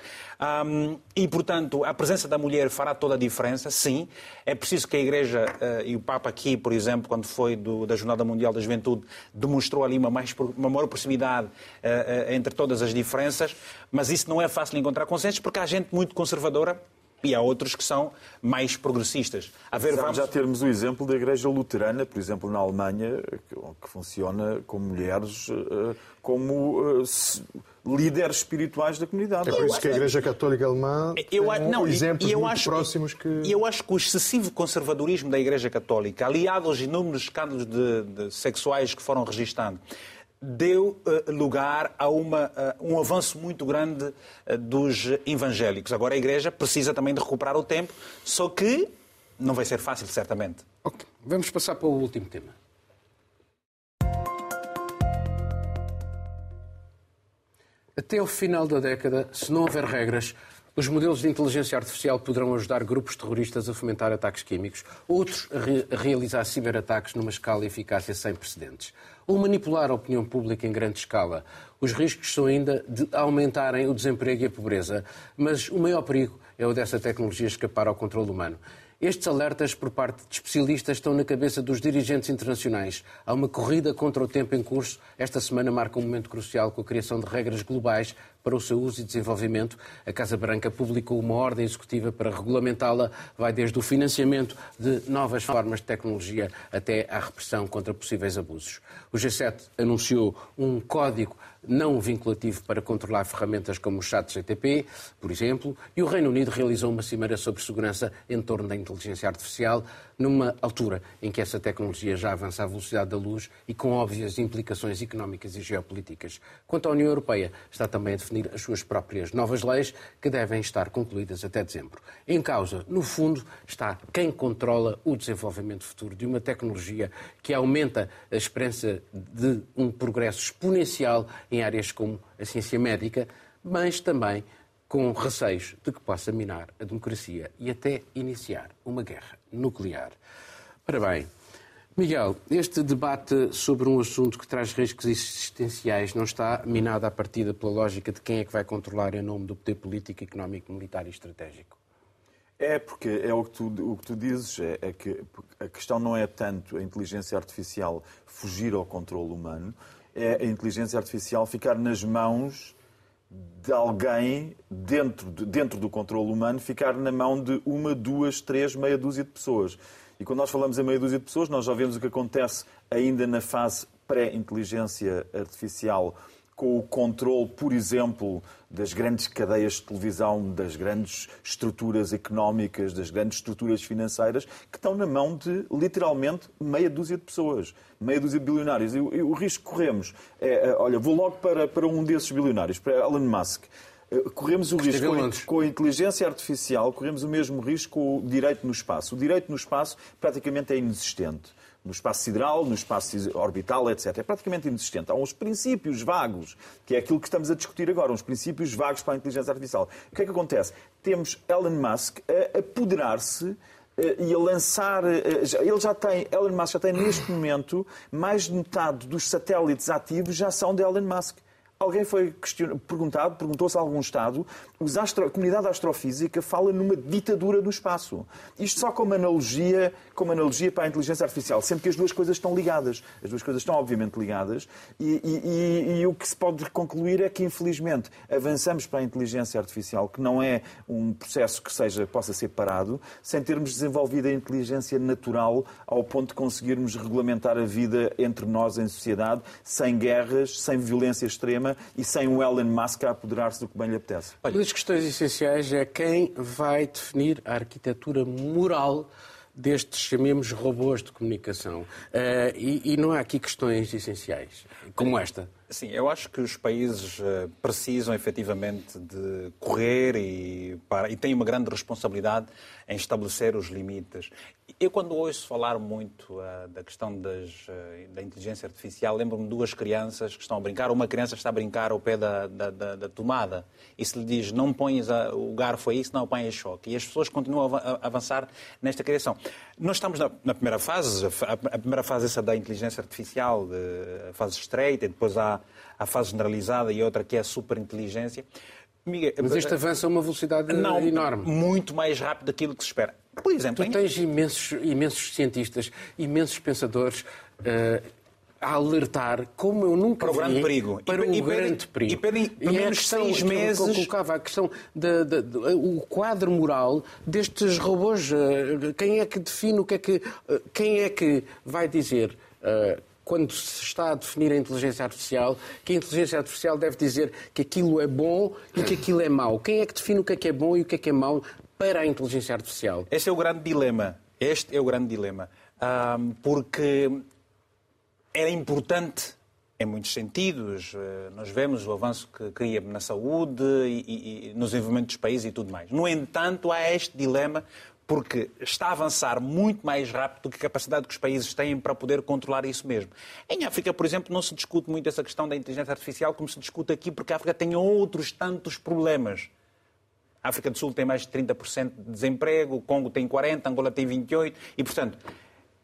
Um, e, portanto, a presença da mulher fará toda a diferença, sim. É preciso que a Igreja, uh, e o Papa aqui, por exemplo, quando foi do, da Jornada Mundial da Juventude, demonstrou ali uma, mais, uma maior proximidade uh, uh, entre todas as diferenças, mas isso não é fácil encontrar consensos porque há gente muito conservadora e há outros que são mais progressistas. A ver, vamos... Já termos o exemplo da Igreja Luterana, por exemplo, na Alemanha, que funciona com mulheres eh, como eh, líderes espirituais da comunidade. É por isso que a Igreja Católica Alemã eu, tem não, exemplos eu muito acho, próximos que... Eu acho que o excessivo conservadorismo da Igreja Católica, aliado aos inúmeros escândalos de, de sexuais que foram registrando, deu uh, lugar a uma, uh, um avanço muito grande uh, dos evangélicos. Agora a Igreja precisa também de recuperar o tempo, só que não vai ser fácil, certamente. Ok, vamos passar para o último tema. Até o final da década, se não houver regras, os modelos de inteligência artificial poderão ajudar grupos terroristas a fomentar ataques químicos, outros a, re a realizar ciberataques numa escala e eficácia sem precedentes, ou manipular a opinião pública em grande escala. Os riscos são ainda de aumentarem o desemprego e a pobreza, mas o maior perigo é o dessa tecnologia escapar ao controle humano. Estes alertas por parte de especialistas estão na cabeça dos dirigentes internacionais. Há uma corrida contra o tempo em curso. Esta semana marca um momento crucial com a criação de regras globais para o seu uso e desenvolvimento. A Casa Branca publicou uma ordem executiva para regulamentá-la. Vai desde o financiamento de novas formas de tecnologia até à repressão contra possíveis abusos. O G7 anunciou um código não vinculativo para controlar ferramentas como o chat GTP, por exemplo, e o Reino Unido realizou uma cimeira sobre segurança em torno da inteligência artificial, numa altura em que essa tecnologia já avança à velocidade da luz e com óbvias implicações económicas e geopolíticas. Quanto à União Europeia, está também a definir as suas próprias novas leis, que devem estar concluídas até dezembro. Em causa, no fundo, está quem controla o desenvolvimento futuro de uma tecnologia que aumenta a esperança de um progresso exponencial em áreas como a ciência médica, mas também com receios de que possa minar a democracia e até iniciar uma guerra nuclear. Ora bem, Miguel, este debate sobre um assunto que traz riscos existenciais não está minado à partida pela lógica de quem é que vai controlar em nome do poder político, económico, militar e estratégico? É, porque é o que tu, o que tu dizes, é, é que a questão não é tanto a inteligência artificial fugir ao controle humano, é a inteligência artificial ficar nas mãos de alguém dentro, de, dentro do controle humano ficar na mão de uma, duas, três, meia dúzia de pessoas. E quando nós falamos em meia dúzia de pessoas, nós já vemos o que acontece ainda na fase pré-inteligência artificial com o controle, por exemplo, das grandes cadeias de televisão, das grandes estruturas económicas, das grandes estruturas financeiras, que estão na mão de, literalmente, meia dúzia de pessoas, meia dúzia de bilionários. E, o risco que corremos é, é, olha, vou logo para, para um desses bilionários, para Elon Musk. Eh, corremos o risco com, com a inteligência artificial, corremos o mesmo risco com o direito no espaço. O direito no espaço praticamente é inexistente no espaço sideral, no espaço orbital, etc. É praticamente inexistente. Há uns princípios vagos, que é aquilo que estamos a discutir agora, uns princípios vagos para a inteligência artificial. O que é que acontece? Temos Elon Musk a apoderar-se eh, e a lançar. Eh, ele já tem, Elon Musk já tem neste momento mais de metade dos satélites ativos já são de Elon Musk. Alguém foi perguntado, perguntou-se a algum Estado, astro... a comunidade astrofísica fala numa ditadura do espaço. Isto só como analogia, como analogia para a inteligência artificial, sendo que as duas coisas estão ligadas. As duas coisas estão obviamente ligadas e, e, e, e o que se pode concluir é que, infelizmente, avançamos para a inteligência artificial, que não é um processo que seja, possa ser parado, sem termos desenvolvido a inteligência natural ao ponto de conseguirmos regulamentar a vida entre nós em sociedade, sem guerras, sem violência extrema, e sem o Elon Musk a apoderar-se do que bem lhe apetece. Uma das questões essenciais é quem vai definir a arquitetura moral destes, chamemos, robôs de comunicação. Uh, e, e não há aqui questões essenciais, como esta. Sim, eu acho que os países eh, precisam efetivamente de correr e, para, e têm uma grande responsabilidade em estabelecer os limites. Eu, quando ouço falar muito uh, da questão das, uh, da inteligência artificial, lembro-me de duas crianças que estão a brincar. Uma criança está a brincar ao pé da, da, da, da tomada e se lhe diz não ponhas a, o garfo aí, senão apanhas choque. E as pessoas continuam a, avançar nesta criação. Nós estamos na, na primeira fase, a, a, primeira fase essa da inteligência artificial, de, a fase estreita, e depois há à fase generalizada e outra que é a superinteligência. Mas isto avança a uma velocidade não, enorme. Muito mais rápido daquilo que se espera. Por exemplo, tu tens imensos, imensos cientistas, imensos pensadores uh, a alertar, como eu nunca para o grande perigo. Para e, o grande perigo. E, pedem, e, é a questão, seis meses... Eu colocava a questão do quadro moral destes robôs. Uh, quem é que define o que é que... Uh, quem é que vai dizer... Uh, quando se está a definir a inteligência artificial, que a inteligência artificial deve dizer que aquilo é bom e que aquilo é mau. Quem é que define o que é que é bom e o que é que é mau para a inteligência artificial? Este é o grande dilema. Este é o grande dilema. Um, porque era importante em muitos sentidos. Eh, nós vemos o avanço que cria na saúde e, e, e no desenvolvimento dos países e tudo mais. No entanto, há este dilema porque está a avançar muito mais rápido do que a capacidade que os países têm para poder controlar isso mesmo. Em África, por exemplo, não se discute muito essa questão da inteligência artificial como se discute aqui, porque a África tem outros tantos problemas. A África do Sul tem mais de 30% de desemprego, o Congo tem 40%, Angola tem 28%, e, portanto,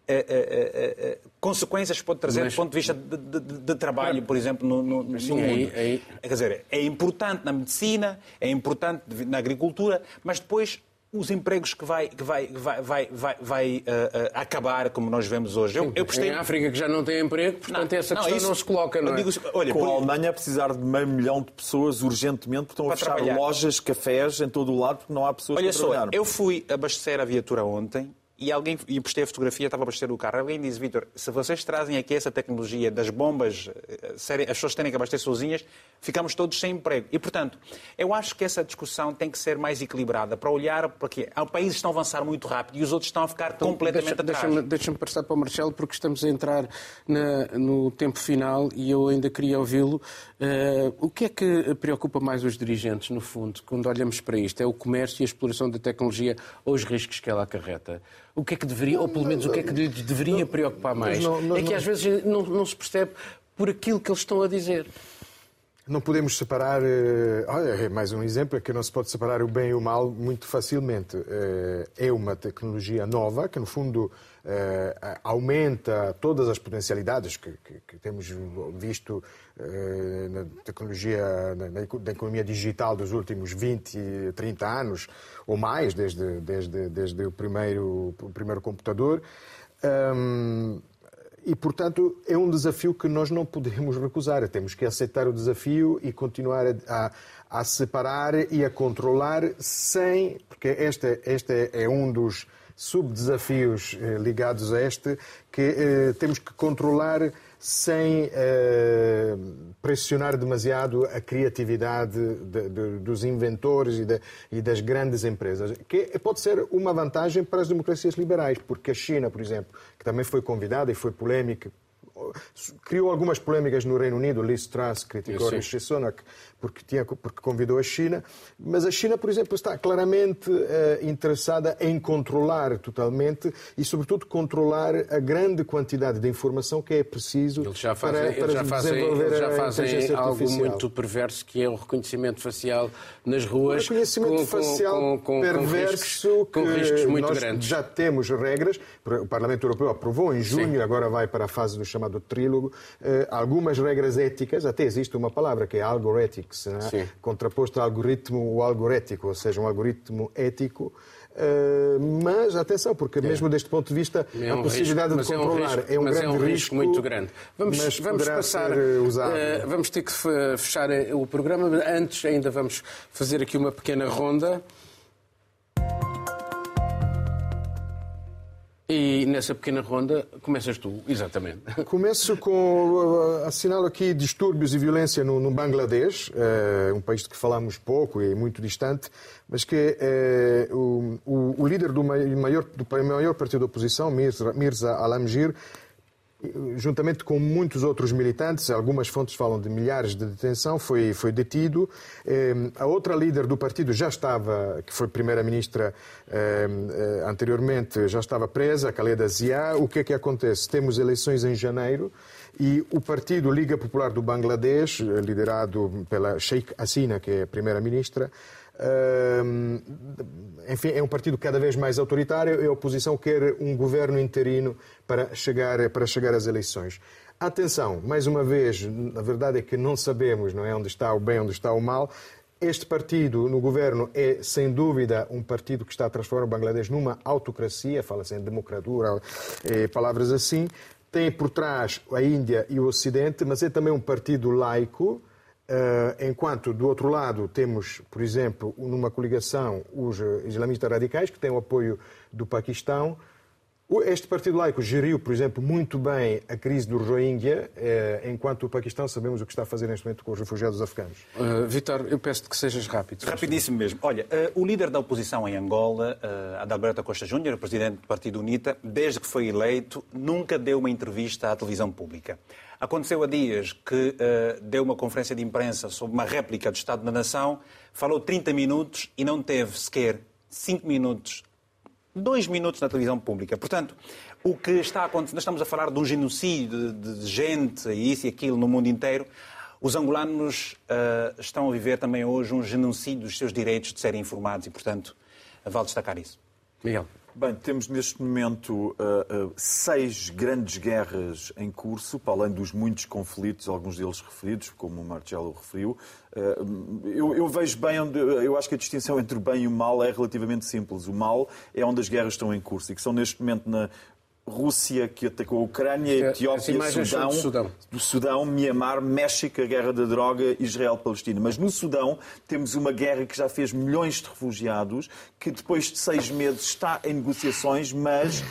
eh, eh, eh, consequências pode trazer Mas... do ponto de vista de, de, de trabalho, por exemplo, no, no, no mundo. Aí, aí... Quer dizer, é importante na medicina, é importante na agricultura, mas depois os empregos que vai, que vai, vai, vai, vai, vai uh, uh, acabar, como nós vemos hoje. Eu, eu Em África que já não tem emprego, portanto não, essa questão não, isso, não se coloca, não é? Digo, olha, Com por... a Alemanha a precisar de meio milhão de pessoas urgentemente, porque estão a fechar trabalhar. lojas, cafés em todo o lado, porque não há pessoas olha para só, trabalhar. eu fui abastecer a viatura ontem e alguém, e postei a fotografia, estava a abastecer o carro. Alguém disse, Vitor, se vocês trazem aqui essa tecnologia das bombas, eh, as pessoas terem que abastecer sozinhas, ficamos todos sem emprego. E, portanto, eu acho que essa discussão tem que ser mais equilibrada para olhar para quê? Há países estão a avançar muito rápido e os outros estão a ficar então, completamente deixa, atrás. Deixa-me deixa passar para o Marcelo, porque estamos a entrar na, no tempo final e eu ainda queria ouvi-lo. Uh, o que é que preocupa mais os dirigentes, no fundo, quando olhamos para isto? É o comércio e a exploração da tecnologia ou os riscos que ela acarreta? O que é que deveria, ou pelo menos o que é que lhes deveria preocupar mais? é que às vezes não, não se percebe por aquilo que eles estão a dizer. Não podemos separar. Eh, olha, é mais um exemplo é que não se pode separar o bem e o mal muito facilmente. Eh, é uma tecnologia nova que, no fundo, eh, aumenta todas as potencialidades que, que, que temos visto na tecnologia, na, na, economia digital dos últimos 20, 30 anos ou mais, desde, desde, desde o, primeiro, o primeiro computador. Um, e, portanto, é um desafio que nós não podemos recusar. Temos que aceitar o desafio e continuar a, a separar e a controlar sem. Porque este, este é um dos subdesafios eh, ligados a este, que eh, temos que controlar sem eh, pressionar demasiado a criatividade de, de, dos inventores e, de, e, das grandes empresas, que pode ser uma vantagem para as democracias liberais, porque a China, por exemplo, que também foi convidada e foi polémica criou algumas polémicas no Reino Unido. Liz Truss criticou Rishi Sunak porque, tinha, porque convidou a China, mas a China, por exemplo, está claramente uh, interessada em controlar totalmente e, sobretudo, controlar a grande quantidade de informação que é preciso eles já fazem, para, para eles já fazem, eles já fazem algo muito perverso que é o reconhecimento facial nas ruas. O reconhecimento com, facial com, com, perverso com riscos, riscos muito nós grandes. já temos regras. O Parlamento Europeu aprovou em junho, Sim. agora vai para a fase do chamado trílogo, uh, algumas regras éticas, até existe uma palavra que é algorética né? contraposto ao algoritmo o algorético, ou seja, um algoritmo ético. Uh, mas atenção, porque é. mesmo deste ponto de vista é um a possibilidade risco, de controlar é um, risco, é um grande é um risco, risco, muito grande. Vamos, vamos passar, uh, vamos ter que fechar o programa. Antes ainda vamos fazer aqui uma pequena ronda. E nessa pequena ronda começas tu, exatamente. Começo com. assinalo aqui distúrbios e violência no, no Bangladesh, uh, um país de que falamos pouco e muito distante, mas que uh, o, o, o, líder do maior, do maior partido da oposição, Mirza, Mirza Alamgir, juntamente com muitos outros militantes, algumas fontes falam de milhares de detenção, foi, foi detido. Ehm, a outra líder do partido já estava, que foi primeira-ministra ehm, eh, anteriormente, já estava presa, a Khaleda Zia. O que é que acontece? Temos eleições em janeiro e o partido Liga Popular do Bangladesh, liderado pela Sheikh Hasina, que é primeira-ministra, enfim, é um partido cada vez mais autoritário e a oposição quer um governo interino para chegar, para chegar às eleições. Atenção, mais uma vez, a verdade é que não sabemos não é, onde está o bem, onde está o mal. Este partido no governo é, sem dúvida, um partido que está a transformar o Bangladesh numa autocracia, fala-se em democratura, eh, palavras assim. Tem por trás a Índia e o Ocidente, mas é também um partido laico, enquanto do outro lado temos, por exemplo, numa coligação os islamistas radicais, que têm o apoio do Paquistão, este Partido Laico geriu, por exemplo, muito bem a crise do Rohingya, eh, enquanto o Paquistão sabemos o que está a fazer neste momento com os refugiados afeganos. Uh, Vitor, eu peço que sejas rápido. Rapidíssimo mesmo. Olha, uh, o líder da oposição em Angola, uh, Adalberto Costa Júnior, presidente do Partido UNITA, desde que foi eleito, nunca deu uma entrevista à televisão pública. Aconteceu há dias que uh, deu uma conferência de imprensa sobre uma réplica do Estado da Nação, falou 30 minutos e não teve sequer 5 minutos dois minutos na televisão pública. Portanto, o que está a acontecer, nós estamos a falar de um genocídio de, de gente, e isso e aquilo no mundo inteiro. Os angolanos uh, estão a viver também hoje um genocídio dos seus direitos de serem informados e, portanto, vale destacar isso. Miguel. Bem, temos neste momento uh, uh, seis grandes guerras em curso, para além dos muitos conflitos, alguns deles referidos, como o Marcelo referiu. Uh, eu, eu, vejo bem onde. Eu acho que a distinção entre o bem e o mal é relativamente simples. O mal é onde as guerras estão em curso e que são neste momento na, Rússia que atacou a Ucrânia, Etiópia, Sudão, do Sudão. do Sudão, Mianmar, México, a guerra da droga, Israel-Palestina. Mas no Sudão temos uma guerra que já fez milhões de refugiados, que depois de seis meses está em negociações, mas uh,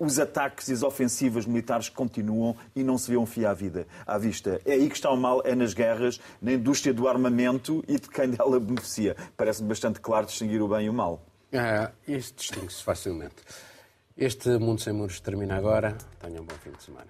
os ataques e as ofensivas militares continuam e não se vê um fio à, vida, à vista. É aí que está o mal, é nas guerras, na indústria do armamento e de quem dela beneficia. Parece-me bastante claro distinguir o bem e o mal. Ah, isso distingue-se facilmente. Este Mundo Sem Muros termina agora. Tenham um bom fim de semana.